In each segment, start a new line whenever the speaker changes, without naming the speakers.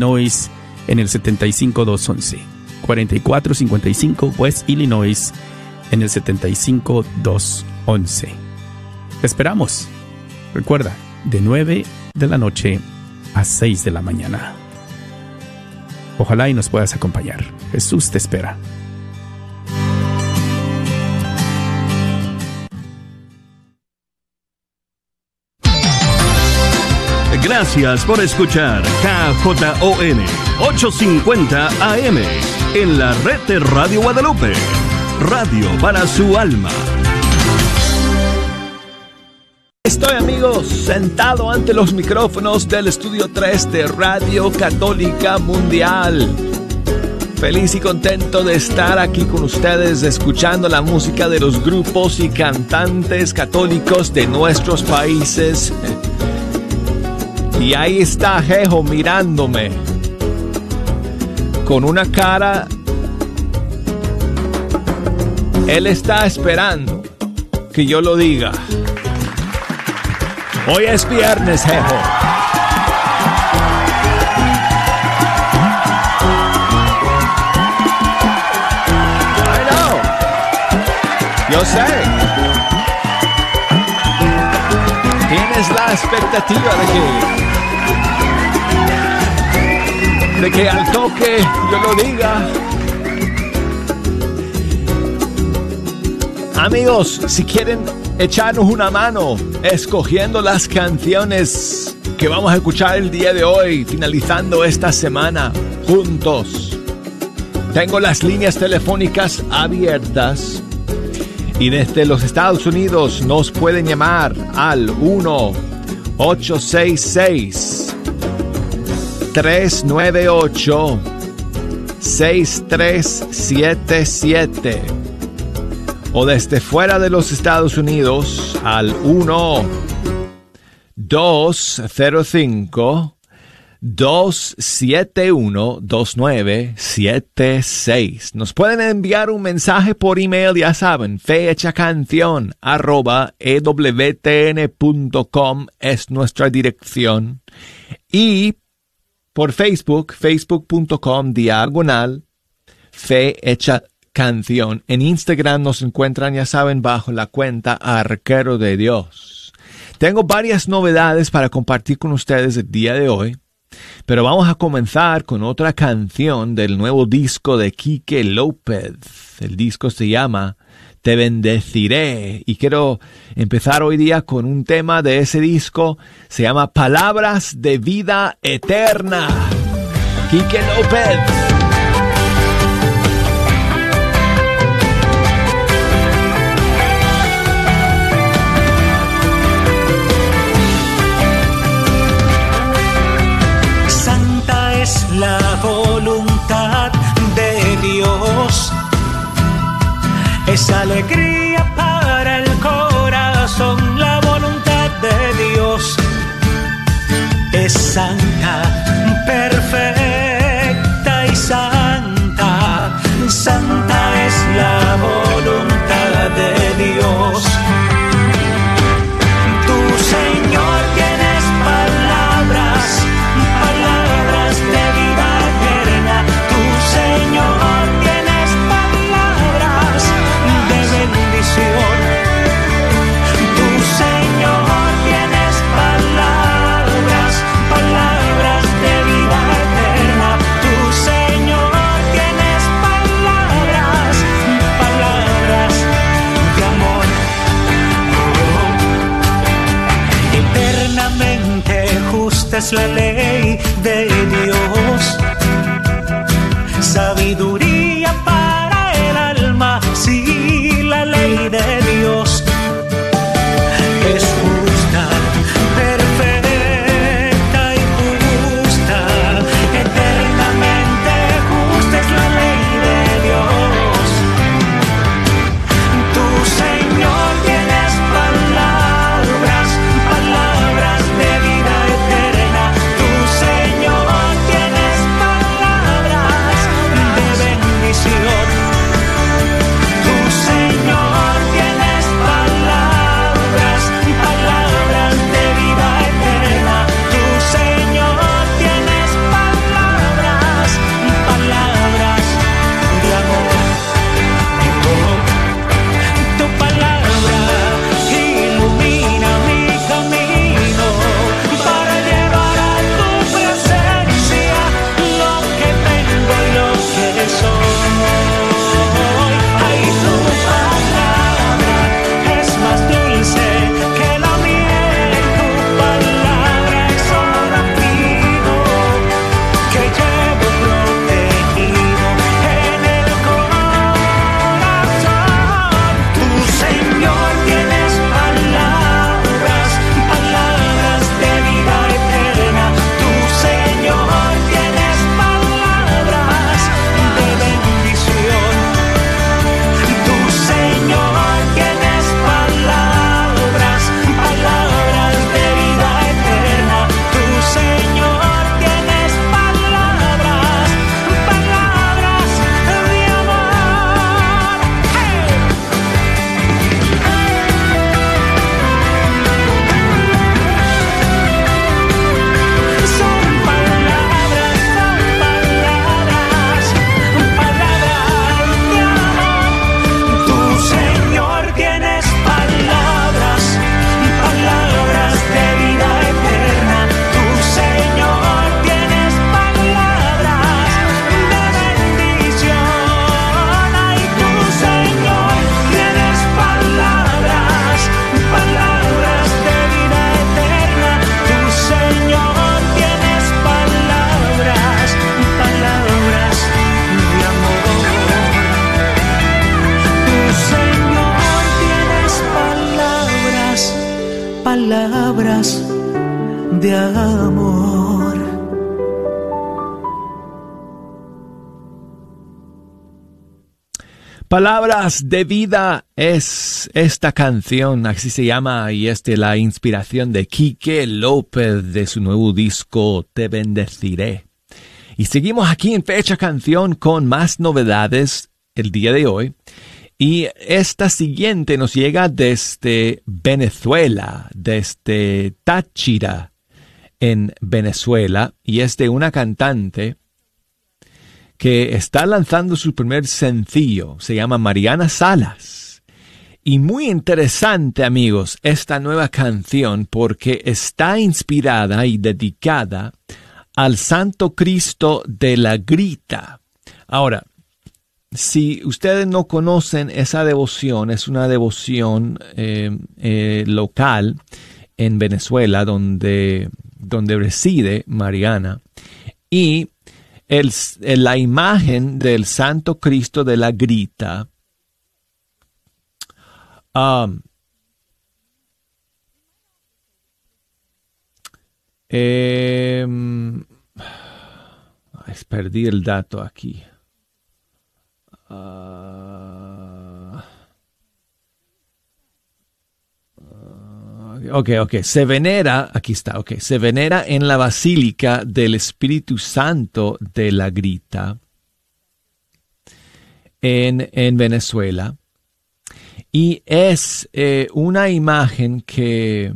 Illinois en el 75211. 4455 West Illinois en el 75211. Te esperamos. Recuerda, de 9 de la noche a 6 de la mañana. Ojalá y nos puedas acompañar. Jesús te espera.
Gracias por escuchar KJON 850 AM en la red de Radio Guadalupe. Radio para su alma.
Estoy amigos sentado ante los micrófonos del estudio 3 de Radio Católica Mundial. Feliz y contento de estar aquí con ustedes escuchando la música de los grupos y cantantes católicos de nuestros países. Y ahí está Jejo mirándome con una cara... Él está esperando que yo lo diga. Hoy es viernes, Jejo. Yo sé. Tienes la expectativa de que de que al toque yo lo diga. Amigos, si quieren echarnos una mano escogiendo las canciones que vamos a escuchar el día de hoy, finalizando esta semana juntos. Tengo las líneas telefónicas abiertas y desde los Estados Unidos nos pueden llamar al 1 866 398 6377 o desde fuera de los Estados Unidos al 1 205 271 2976. Nos pueden enviar un mensaje por email, ya saben, fecha canción arroba ewtn.com es nuestra dirección. Y por Facebook, facebook.com diagonal fecha canción. En Instagram nos encuentran, ya saben, bajo la cuenta Arquero de Dios. Tengo varias novedades para compartir con ustedes el día de hoy, pero vamos a comenzar con otra canción del nuevo disco de Quique López. El disco se llama Te bendeciré y quiero empezar hoy día con un tema de ese disco, se llama Palabras de vida eterna. Quique López.
la voluntad Es alegría para el corazón, la voluntad de Dios. Es santa, perfecta y santa. Santa es la slap Palabras de vida es
esta canción, así se llama, y es de la inspiración de Quique López de su nuevo disco Te Bendeciré. Y seguimos aquí en Fecha Canción con más novedades el día de hoy. Y esta siguiente nos llega desde Venezuela, desde Táchira, en Venezuela, y es de una cantante que está lanzando su primer sencillo. Se llama Mariana Salas. Y muy interesante, amigos, esta nueva canción porque está inspirada y dedicada al Santo Cristo de la Grita. Ahora, si ustedes no conocen esa devoción, es una devoción eh, eh, local en Venezuela donde, donde reside Mariana. Y el, la imagen del Santo Cristo de la Grita um, Eh, perdí el dato aquí. Uh, ok, ok. Se venera, aquí está, ok. Se venera en la Basílica del Espíritu Santo de la Grita en, en Venezuela. Y es eh, una imagen que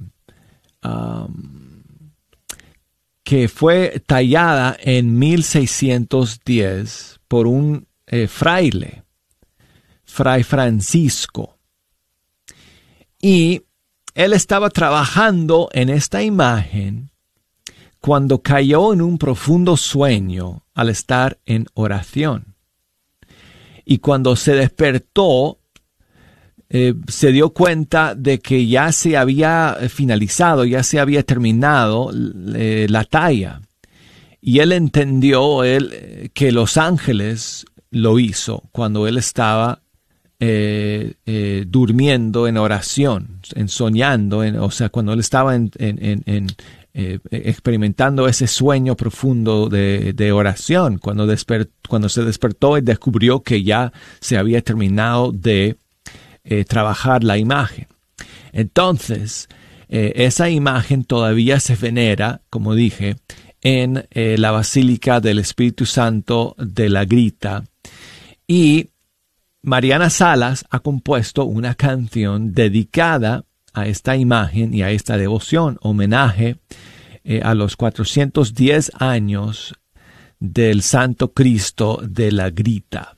que fue tallada en 1610 por un eh, fraile, Fray Francisco. Y él estaba trabajando en esta imagen cuando cayó en un profundo sueño al estar en oración. Y cuando se despertó, eh, se dio cuenta de que ya se había finalizado, ya se había terminado eh, la talla. Y él entendió él, que los ángeles lo hizo cuando él estaba eh, durmiendo en oración, en soñando, o sea, cuando él estaba en, experimentando ese sueño profundo de, oración, cuando, cuando se despertó y descubrió que ya se había terminado de eh, trabajar la imagen. Entonces, eh, esa imagen todavía se venera, como dije, en eh, la Basílica del Espíritu Santo de la Grita. Y Mariana Salas ha compuesto una canción dedicada a esta imagen y a esta devoción, homenaje a los 410 años del Santo Cristo de la Grita.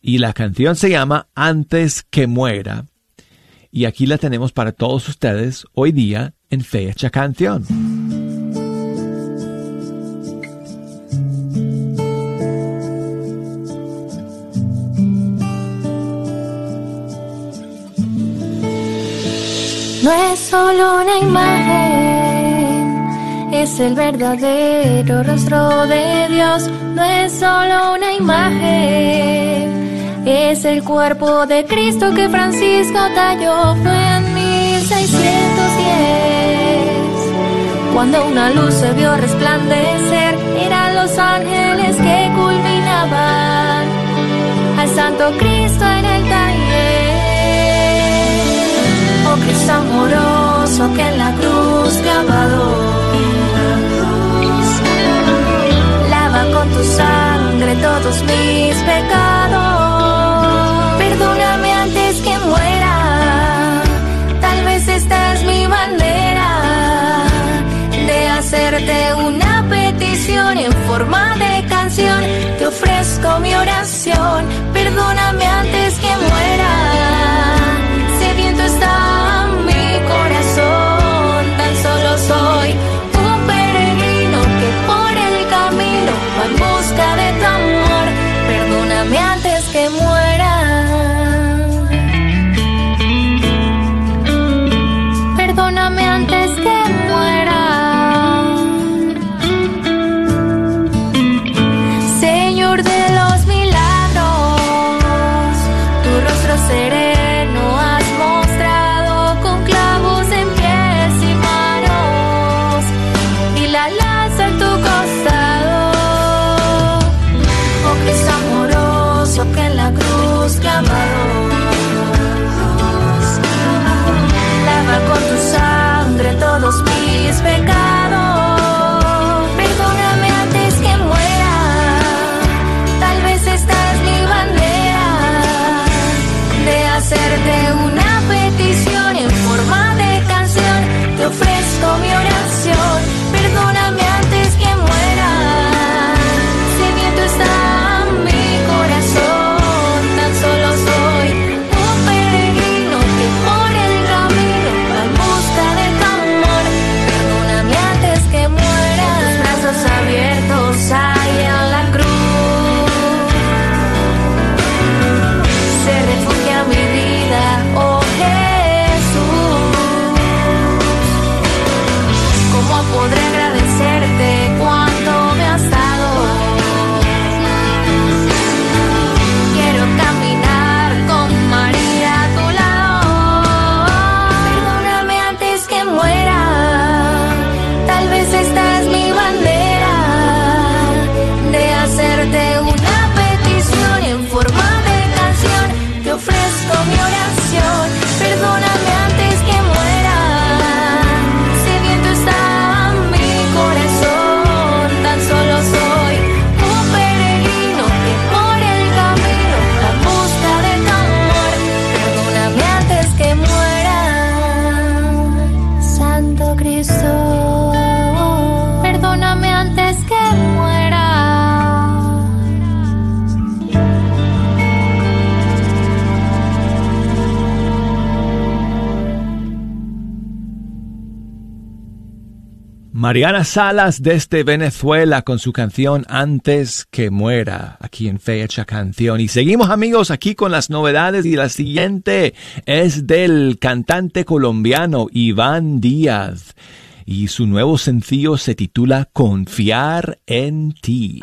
Y la canción se llama Antes que muera. Y aquí la tenemos para todos ustedes hoy día en Fecha Canción.
No es solo una imagen, es el verdadero rostro de Dios. No es solo una imagen es el cuerpo de Cristo que Francisco talló, fue en 1610. Cuando una luz se vio resplandecer, eran los ángeles que culminaban al Santo Cristo Cristo amoroso que en la cruz clavado, lava con tu sangre todos mis pecados. una petición en forma de canción. Te ofrezco mi oración, perdóname antes
Mariana Salas desde Venezuela con su canción Antes que muera, aquí en Fecha Canción. Y seguimos amigos aquí con las novedades y la siguiente es del cantante colombiano Iván Díaz y su nuevo sencillo se titula Confiar en ti.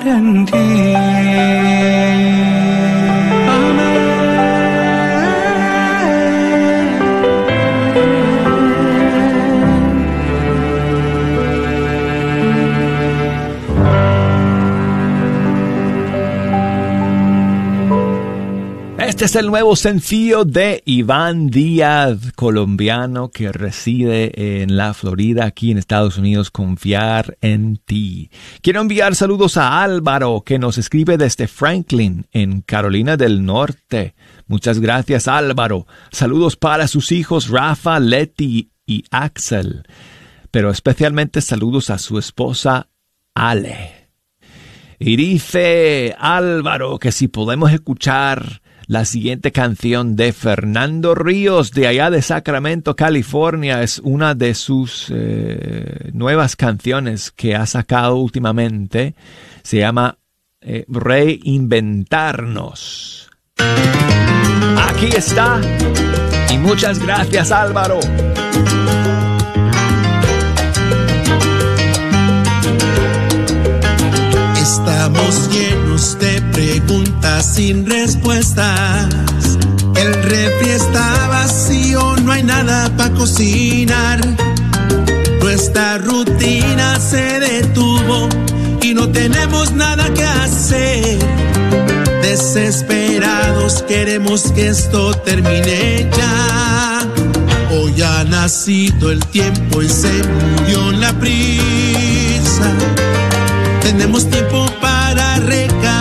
Confiar
Este es el nuevo sencillo de Iván Díaz, colombiano que reside en la Florida, aquí en Estados Unidos, Confiar en ti. Quiero enviar saludos a Álvaro, que nos escribe desde Franklin, en Carolina del Norte. Muchas gracias Álvaro. Saludos para sus hijos Rafa, Leti y Axel. Pero especialmente saludos a su esposa Ale. Y dice Álvaro que si podemos escuchar la siguiente canción de Fernando Ríos de allá de Sacramento, California, es una de sus eh, nuevas canciones que ha sacado últimamente. Se llama eh, Reinventarnos. Aquí está. Y muchas gracias Álvaro.
Estamos llenos de preguntas sin respuestas. El refri está vacío, no hay nada para cocinar. Nuestra rutina se detuvo y no tenemos nada que hacer. Desesperados queremos que esto termine ya. Hoy ha nacido el tiempo y se murió la prisa tenemos tiempo para recapacitar.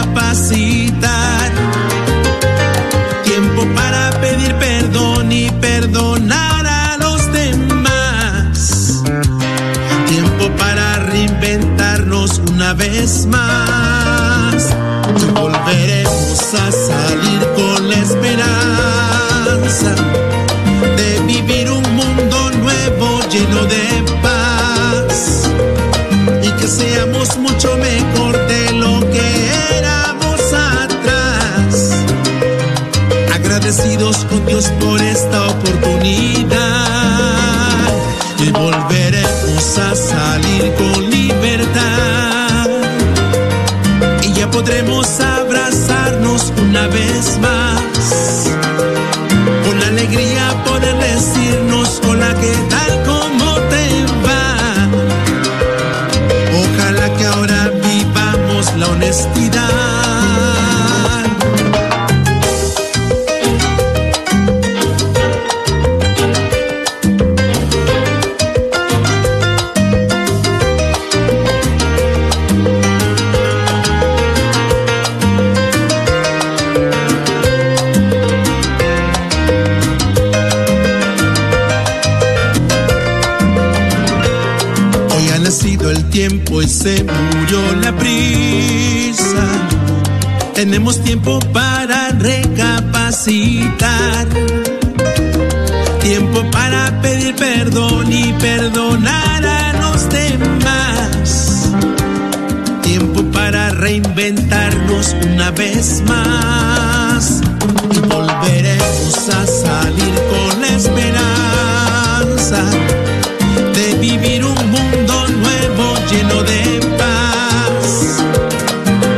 De vivir un mundo nuevo lleno de paz.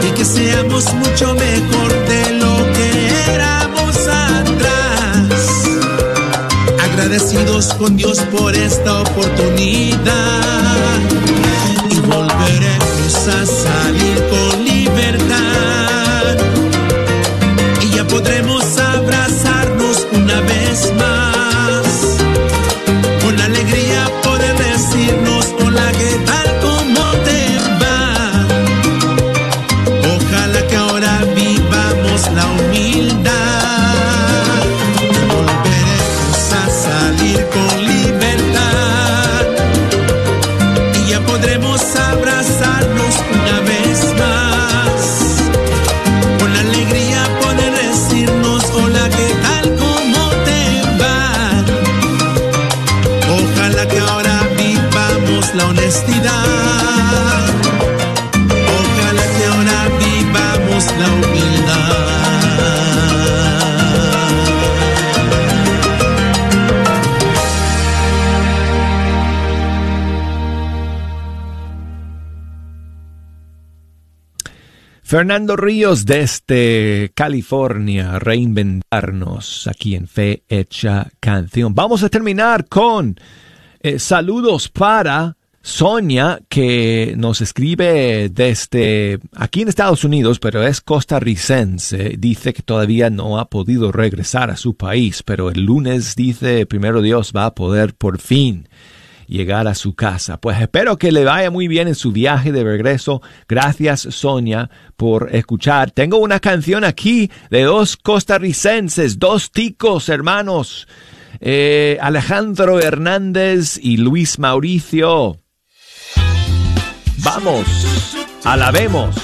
Y que seamos mucho mejor de lo que éramos atrás. Agradecidos con Dios por esta oportunidad. Y volveremos a salir con libertad. Y ya podremos abrazarnos una vez más
Fernando Ríos desde California, reinventarnos aquí en Fe Hecha Canción. Vamos a terminar con eh, saludos para Sonia, que nos escribe desde aquí en Estados Unidos, pero es costarricense, dice que todavía no ha podido regresar a su país, pero el lunes dice, primero Dios, va a poder por fin llegar a su casa. Pues espero que le vaya muy bien en su viaje de regreso. Gracias Sonia por escuchar. Tengo una canción aquí de dos costarricenses, dos ticos hermanos, eh, Alejandro Hernández y Luis Mauricio. Vamos, alabemos.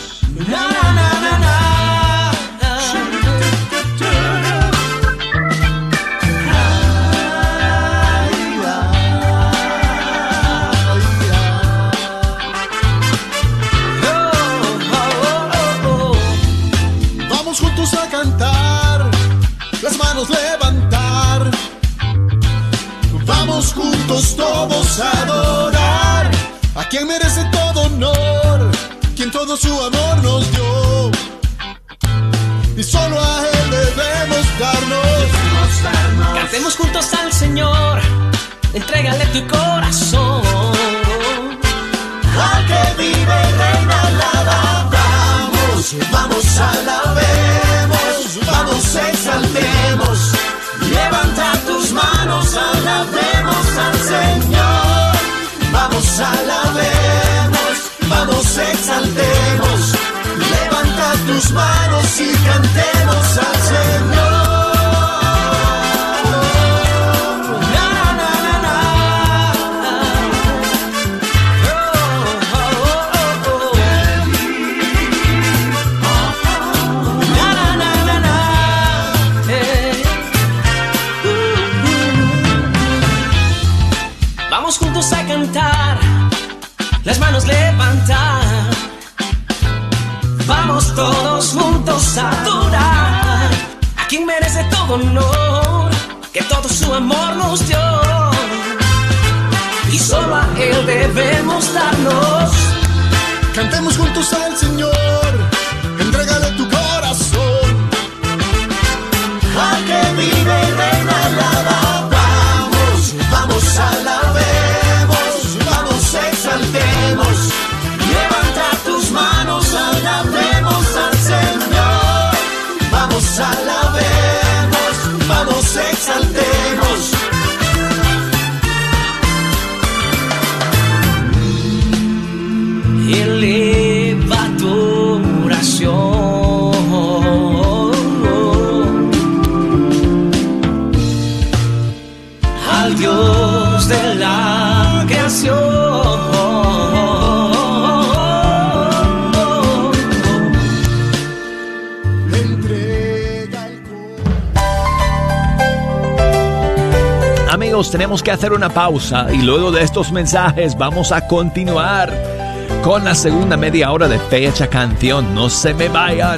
Juntos todos a adorar a quien merece todo honor, quien todo su amor nos dio. Y solo a él debemos darnos.
Cantemos juntos al Señor, entrégale tu corazón.
Al que vive y reina alaba. Vamos, vamos, alabemos, vamos, exaltemos. Señor. Vamos, alabemos, vamos, exaltemos. Levanta tus manos y cantemos al Señor.
Las manos levantar. Vamos todos juntos a adorar a quien merece todo honor, que todo su amor nos dio. Y solo a Él debemos darnos.
Cantemos juntos al Señor,
Tenemos que hacer una pausa y luego de estos mensajes vamos a continuar con la segunda media hora de Fecha Canción. No se me vayan.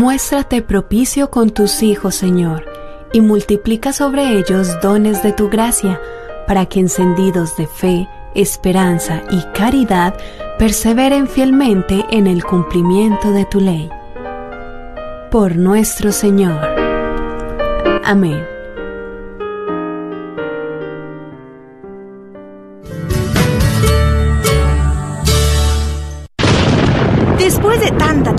Muéstrate propicio con tus hijos, Señor, y multiplica sobre ellos dones de tu gracia, para que encendidos de fe, esperanza y caridad, perseveren fielmente en el cumplimiento de tu ley. Por nuestro Señor. Amén.
Después de tanta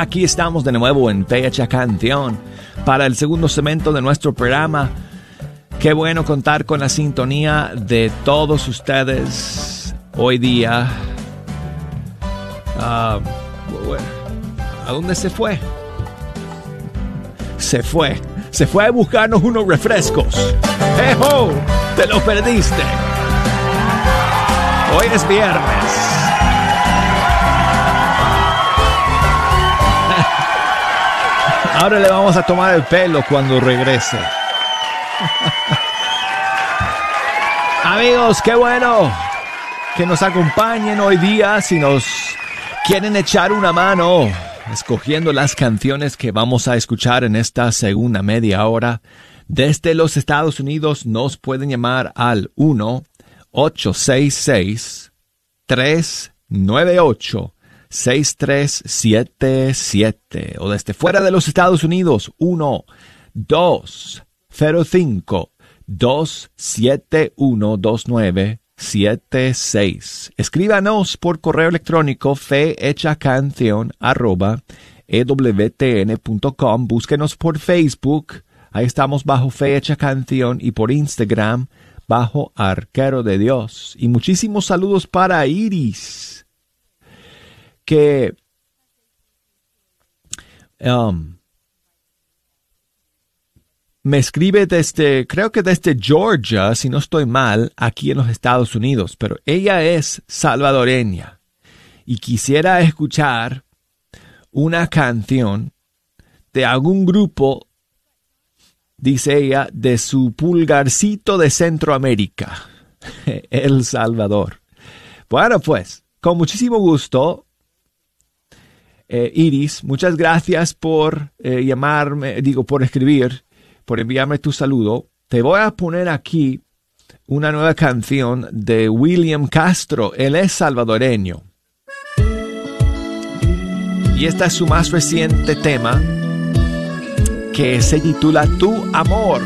Aquí estamos de nuevo en Fecha Canción para el segundo segmento de nuestro programa. Qué bueno contar con la sintonía de todos ustedes hoy día. Bueno, ¿A dónde se fue? Se fue. Se fue a buscarnos unos refrescos. ¡Ejo! ¡Te lo perdiste! Hoy es viernes. Ahora le vamos a tomar el pelo cuando regrese. Amigos, qué bueno que nos acompañen hoy día si nos quieren echar una mano escogiendo las canciones que vamos a escuchar en esta segunda media hora. Desde los Estados Unidos nos pueden llamar al 1 866 398 6377 o desde fuera de los Estados Unidos 1 205 271 2976 Escríbanos por correo electrónico fehechacanción arroba. Búsquenos por Facebook. Ahí estamos bajo Fecha Canción y por Instagram bajo Arquero de Dios. Y muchísimos saludos para Iris que um, me escribe desde, creo que desde Georgia, si no estoy mal, aquí en los Estados Unidos, pero ella es salvadoreña y quisiera escuchar una canción de algún grupo, dice ella, de su pulgarcito de Centroamérica, El Salvador. Bueno, pues, con muchísimo gusto, eh, Iris, muchas gracias por eh, llamarme, digo, por escribir, por enviarme tu saludo. Te voy a poner aquí una nueva canción de William Castro. Él es salvadoreño. Y esta es su más reciente tema que se titula Tu Amor.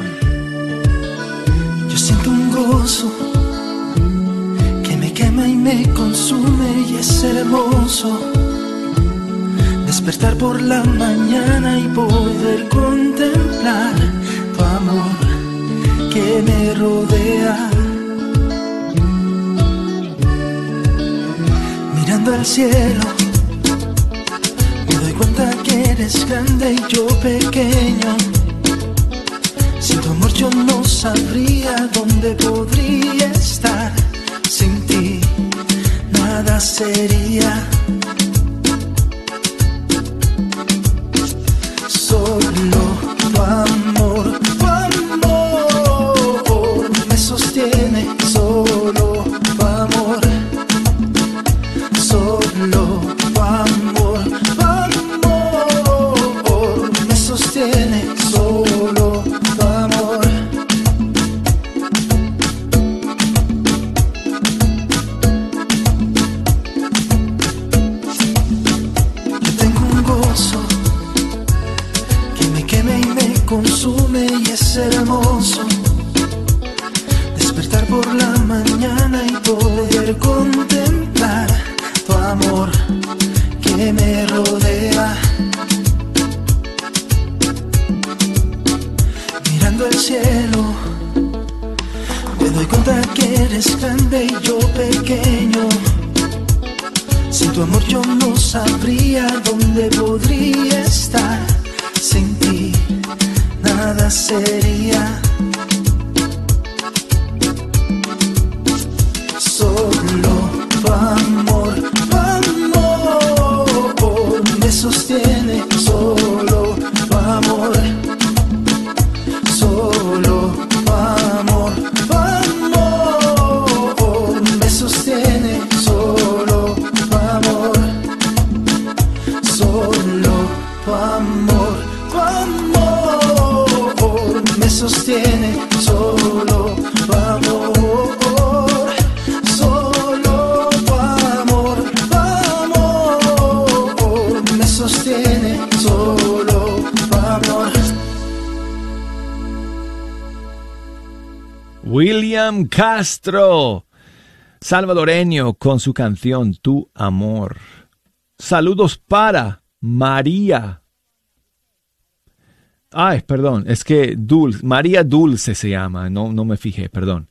Yo siento un gozo que me quema y me consume y es hermoso despertar por la mañana y poder contemplar tu amor que me rodea. Mirando al cielo, me doy cuenta que eres grande y yo pequeño. Sin tu amor yo no sabría dónde podría estar. Sin ti nada sería.
Castro, salvadoreño, con su canción Tu Amor. Saludos para María. Ay, perdón, es que María Dulce se llama, no, no me fijé, perdón.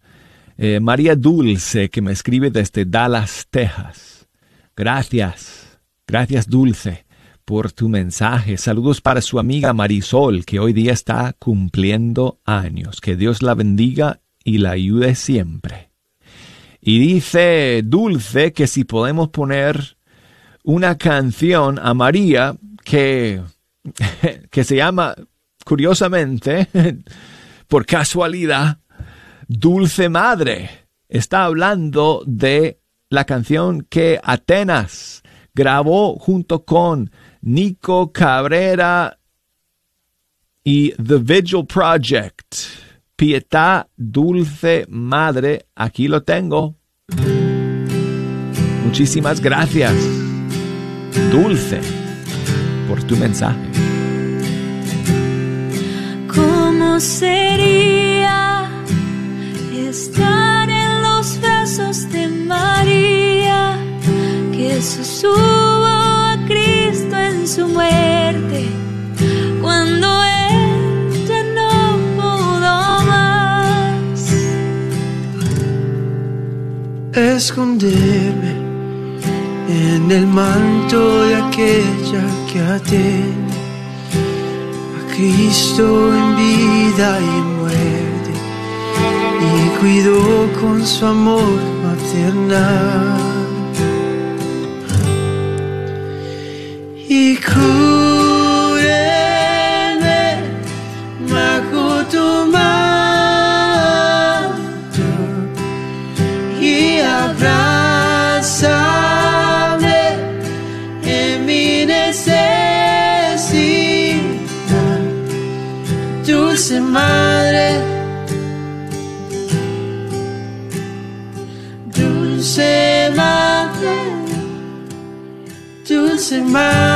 Eh, María Dulce, que me escribe desde Dallas, Texas. Gracias, gracias Dulce por tu mensaje. Saludos para su amiga Marisol, que hoy día está cumpliendo años. Que Dios la bendiga y la ayude siempre. Y dice Dulce que si podemos poner una canción a María que, que se llama, curiosamente, por casualidad, Dulce Madre. Está hablando de la canción que Atenas grabó junto con Nico Cabrera y The Vigil Project. Pietà Dulce Madre, aquí lo tengo. Muchísimas gracias, Dulce, por tu mensaje.
¿Cómo sería estar en los brazos de María que sostuvo a Cristo en su muerte
Esconderme en el manto de aquella que atiende a Cristo en vida y muerte y cuidó con su amor maternal. Y dulce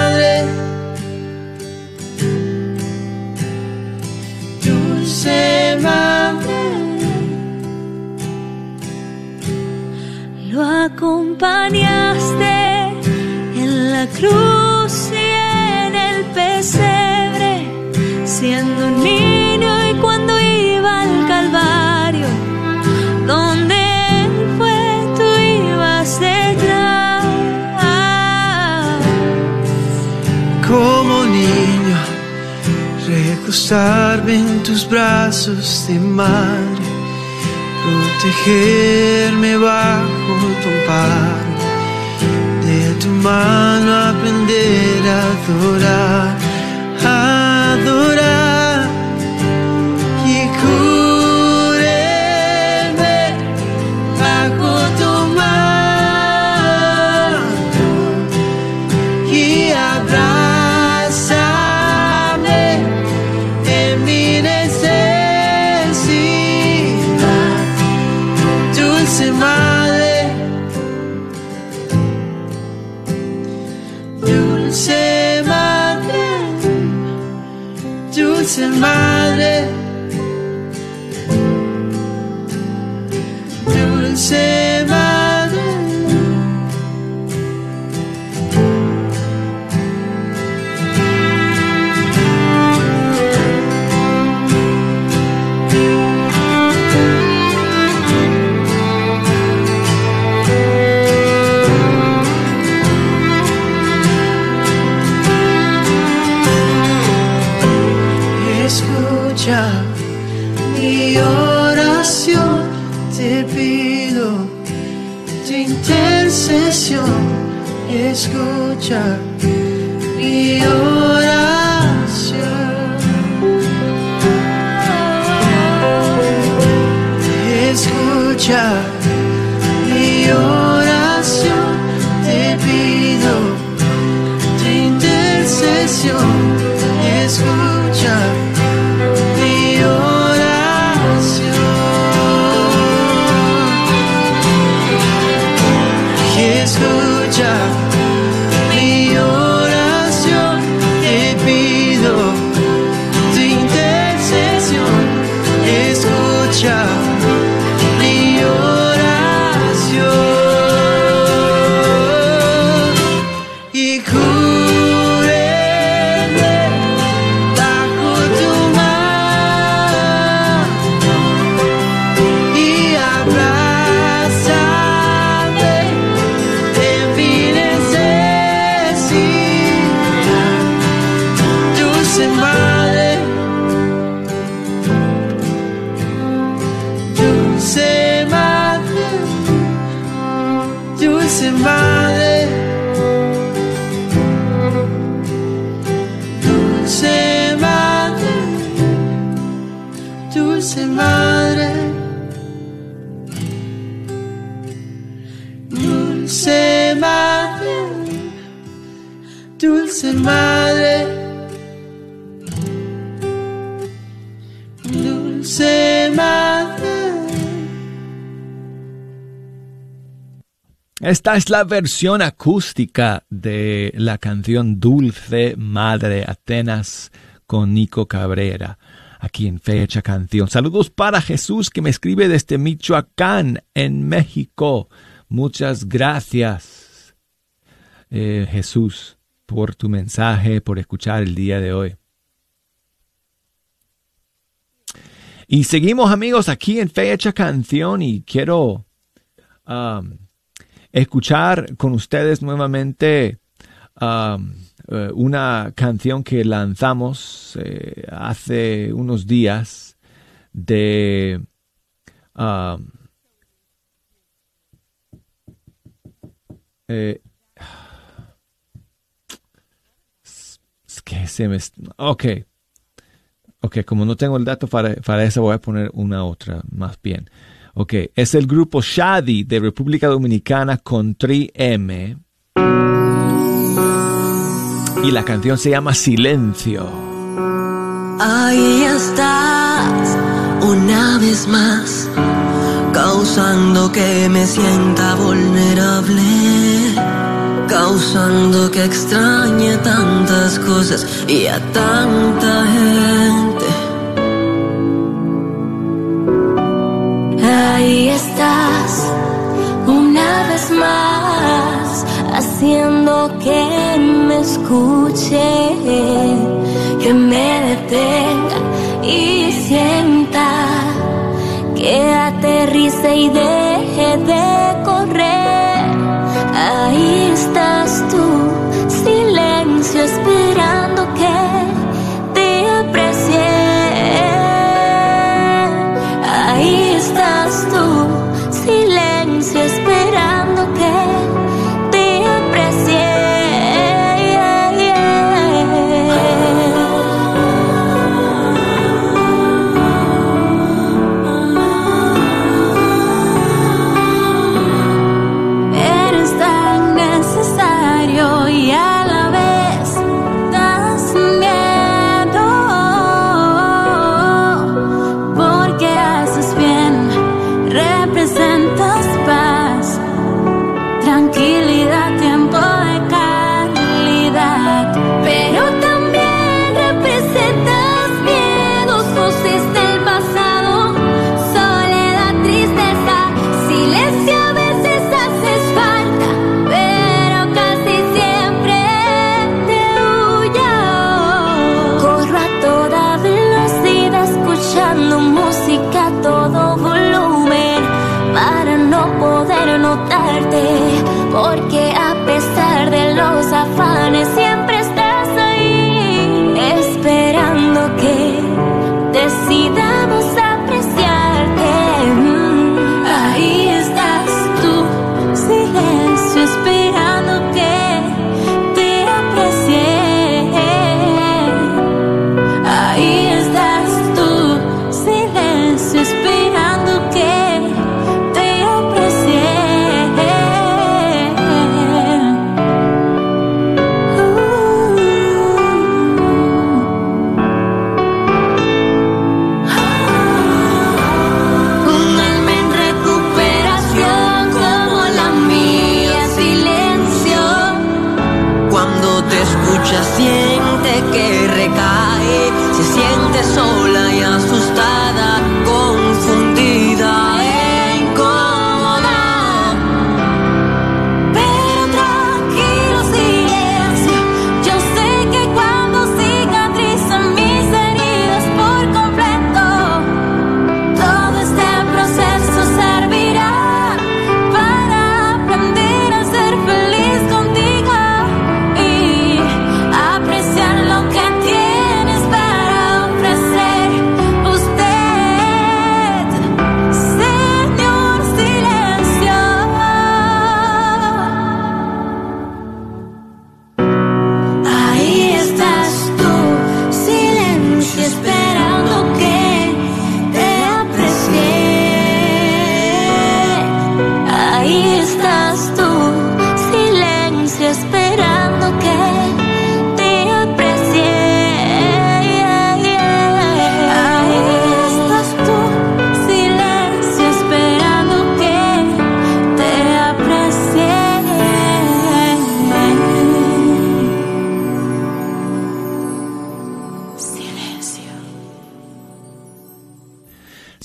recostarme en tus brazos de madre, protegerme bajo tu amparo, de tu mano aprender a adorar, dulce dulce madre, dulce madre, dulce madre, dulce madre.
Esta es la versión acústica de la canción Dulce Madre Atenas con Nico Cabrera, aquí en Fecha Canción. Saludos para Jesús que me escribe desde Michoacán, en México. Muchas gracias, eh, Jesús, por tu mensaje, por escuchar el día de hoy. Y seguimos amigos aquí en Fecha Canción y quiero... um, escuchar con ustedes nuevamente um, eh, una canción que lanzamos eh, hace unos días de um, eh, es- que se me ok ok como no tengo el dato para, para eso voy a poner una otra más bien Ok, es el grupo Shadi de República Dominicana con 3M. Y la canción se llama Silencio.
Ahí estás, una vez más, causando que me sienta vulnerable, causando que extrañe tantas cosas y a tanta gente.
Ahí estás, escuche, que me detenga y sienta que aterrice y deje de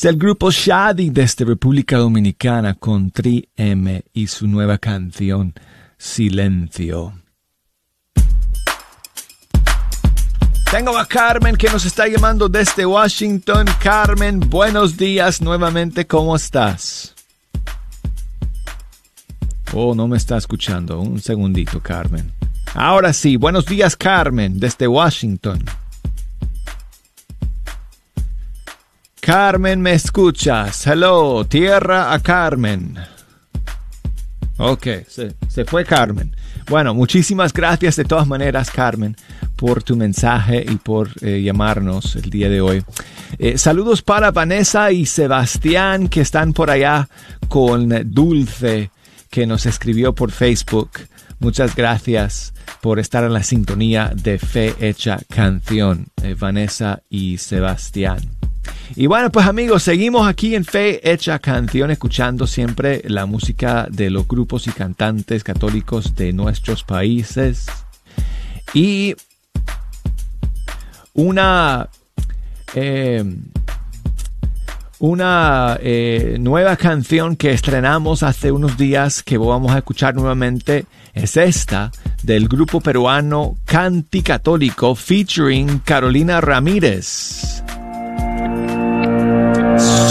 Es el grupo Shadi desde República Dominicana con Tri M y su nueva canción Silencio. Tengo a Carmen que nos está llamando desde Washington. Carmen, buenos días nuevamente, ¿cómo estás? Oh, no me está escuchando. Un segundito, Carmen. Ahora sí, buenos días, Carmen, desde Washington. Carmen, ¿me escuchas? Hello, tierra a Carmen. Ok, se, se fue Carmen. Bueno, muchísimas gracias de todas maneras, Carmen, por tu mensaje y por eh, llamarnos el día de hoy. Eh, saludos para Vanessa y Sebastián que están por allá con Dulce, que nos escribió por Facebook. Muchas gracias por estar en la sintonía de Fe Hecha Canción, eh, Vanessa y Sebastián. Y bueno, pues amigos, seguimos aquí en Fe Hecha Canción, escuchando siempre la música de los grupos y cantantes católicos de nuestros países. Y una, eh, una eh, nueva canción que estrenamos hace unos días que vamos a escuchar nuevamente es esta del grupo peruano Canti Católico featuring Carolina Ramírez.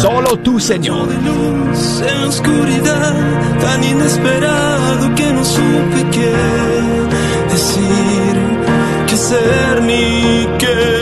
Solo tú, Señor.
de luz en oscuridad, tan inesperado que no supe qué decir, qué ser ni qué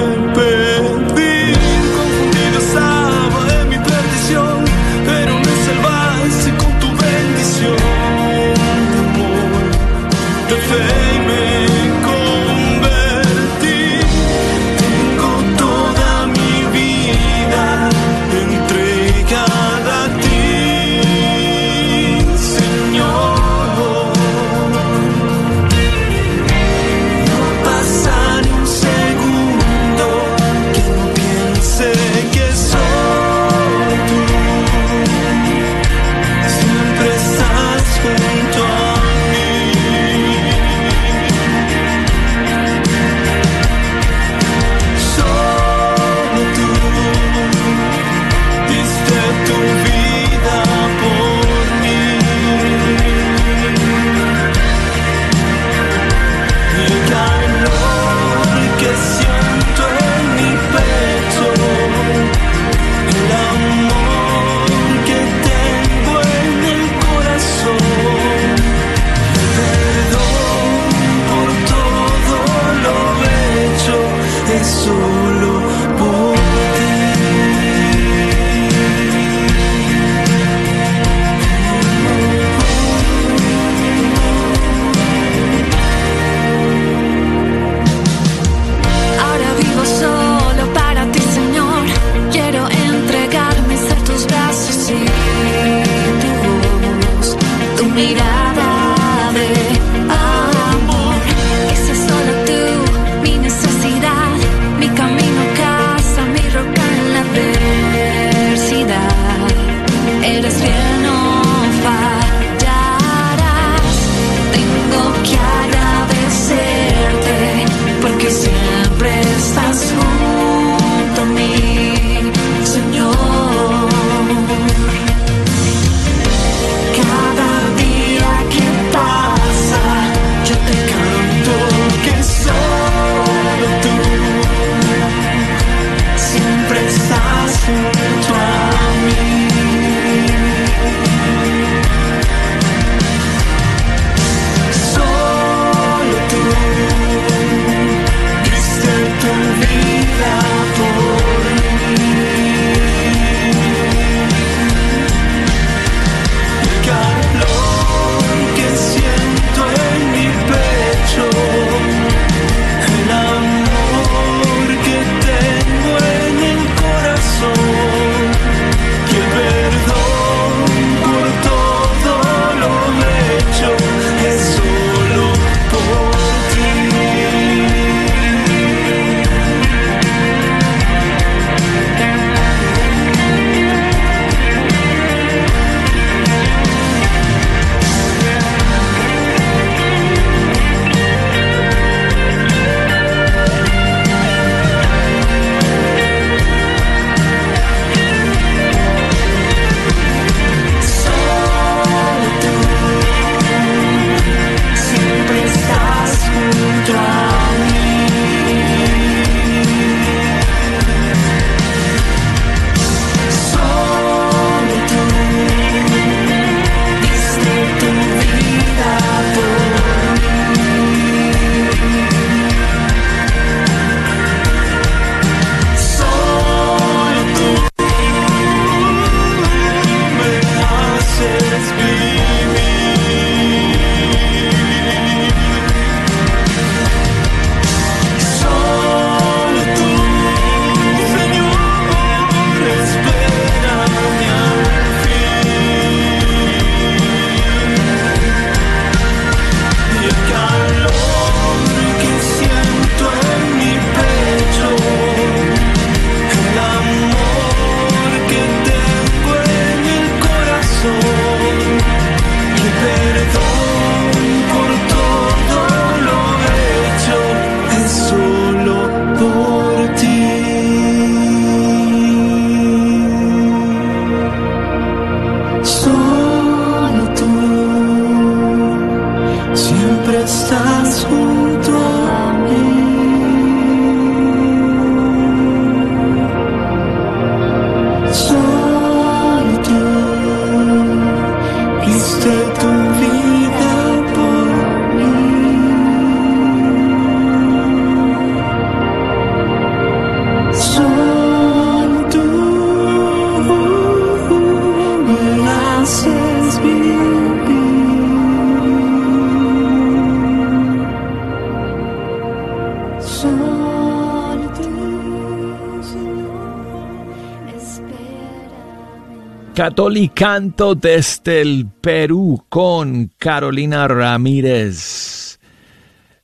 Catolicanto desde el Perú con Carolina Ramírez.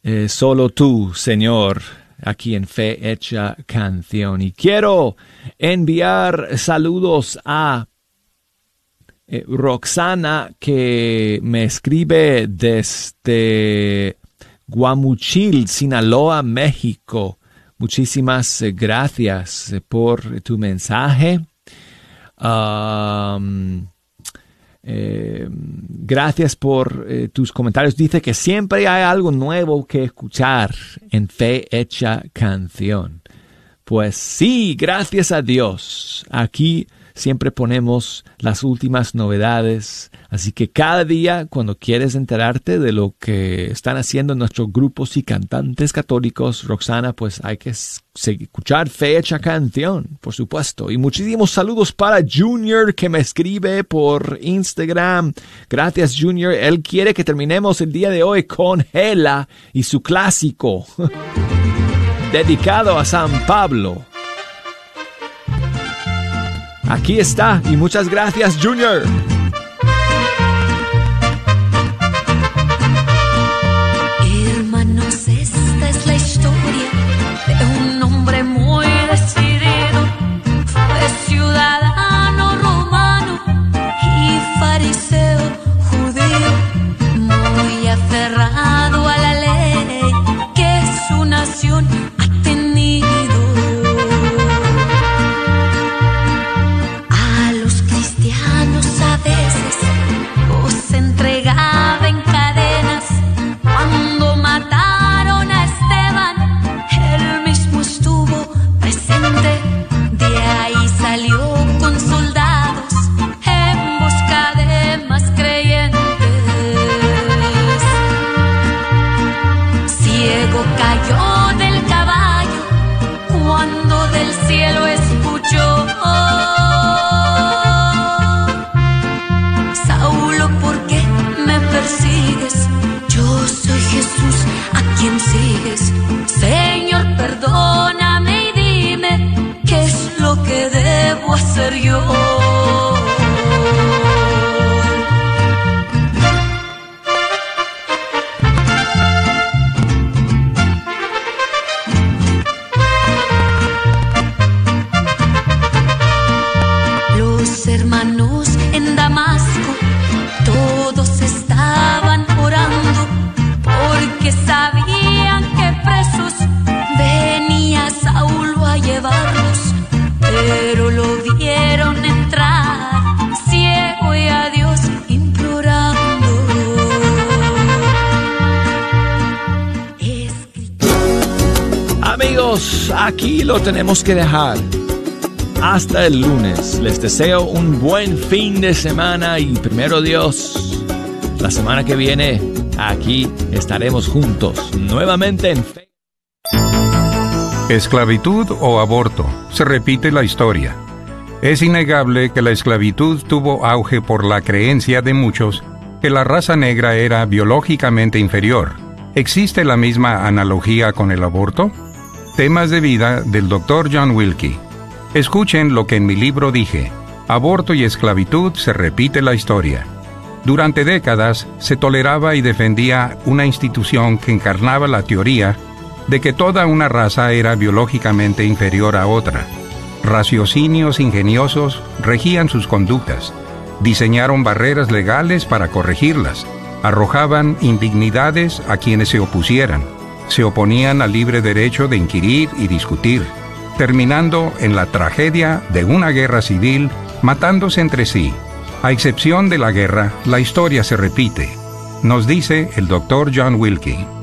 Eh, solo tú, Señor, aquí en Fe Hecha Canción. Y quiero enviar saludos a eh, Roxana que me escribe desde Guamuchil, Sinaloa, México. Muchísimas eh, gracias por tu mensaje. Eh, gracias por eh, tus comentarios. Dice que siempre hay algo nuevo que escuchar en Fe Hecha Canción. Pues sí, gracias a Dios. Aquí siempre ponemos las últimas novedades. Así que cada día, cuando quieres enterarte de lo que están haciendo nuestros grupos y cantantes católicos, Roxana, pues hay que escuchar fecha canción, por supuesto. Y muchísimos saludos para Junior que me escribe por Instagram. Gracias, Junior. Él quiere que terminemos el día de hoy con Hela y su clásico dedicado a San Pablo. Aquí está y muchas gracias Junior. Lo tenemos que dejar. Hasta el lunes. Les deseo un buen fin de semana y primero Dios, la semana que viene aquí estaremos juntos nuevamente en fe.
Esclavitud o aborto. Se repite la historia. Es innegable que la esclavitud tuvo auge por la creencia de muchos que la raza negra era biológicamente inferior. ¿Existe la misma analogía con el aborto? Temas de vida del Dr. John Wilkie. Escuchen lo que en mi libro dije. Aborto y esclavitud se repite la historia. Durante décadas se toleraba y defendía una institución que encarnaba la teoría de que toda una raza era biológicamente inferior a otra. Raciocinios ingeniosos regían sus conductas. Diseñaron barreras legales para corregirlas. Arrojaban indignidades a quienes se opusieran. Se oponían al libre derecho de inquirir y discutir terminando en la tragedia de una guerra civil matándose entre sí. A excepción de la guerra, la historia se repite, nos dice el doctor John Wilkie.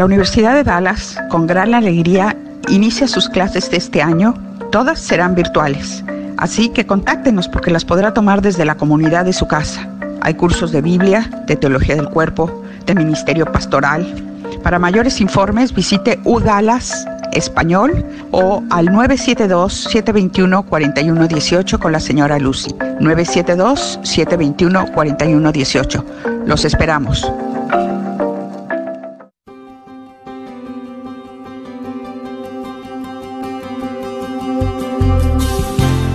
La Universidad de Dallas, con gran alegría, inicia sus clases de este año. Todas serán virtuales. Así que contáctenos porque las podrá tomar desde la comunidad de su casa. Hay cursos de Biblia, de teología del cuerpo, de ministerio pastoral. Para mayores informes visite UDallas español o al 972-721-4118 con la señora Lucy. 972-721-4118. Los esperamos.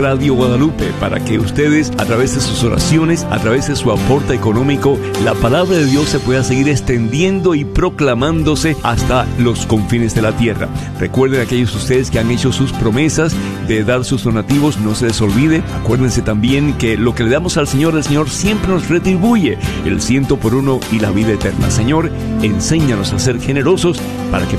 Radio Guadalupe para que ustedes a través de sus oraciones, a través de su aporte económico, la palabra de Dios se pueda seguir extendiendo y proclamándose hasta los confines de la tierra. Recuerden aquellos ustedes que han hecho sus promesas de dar sus donativos, no se les olvide. Acuérdense también que lo que le damos al Señor, el Señor siempre nos retribuye el ciento por uno y la vida eterna. Señor, enséñanos a ser generosos para que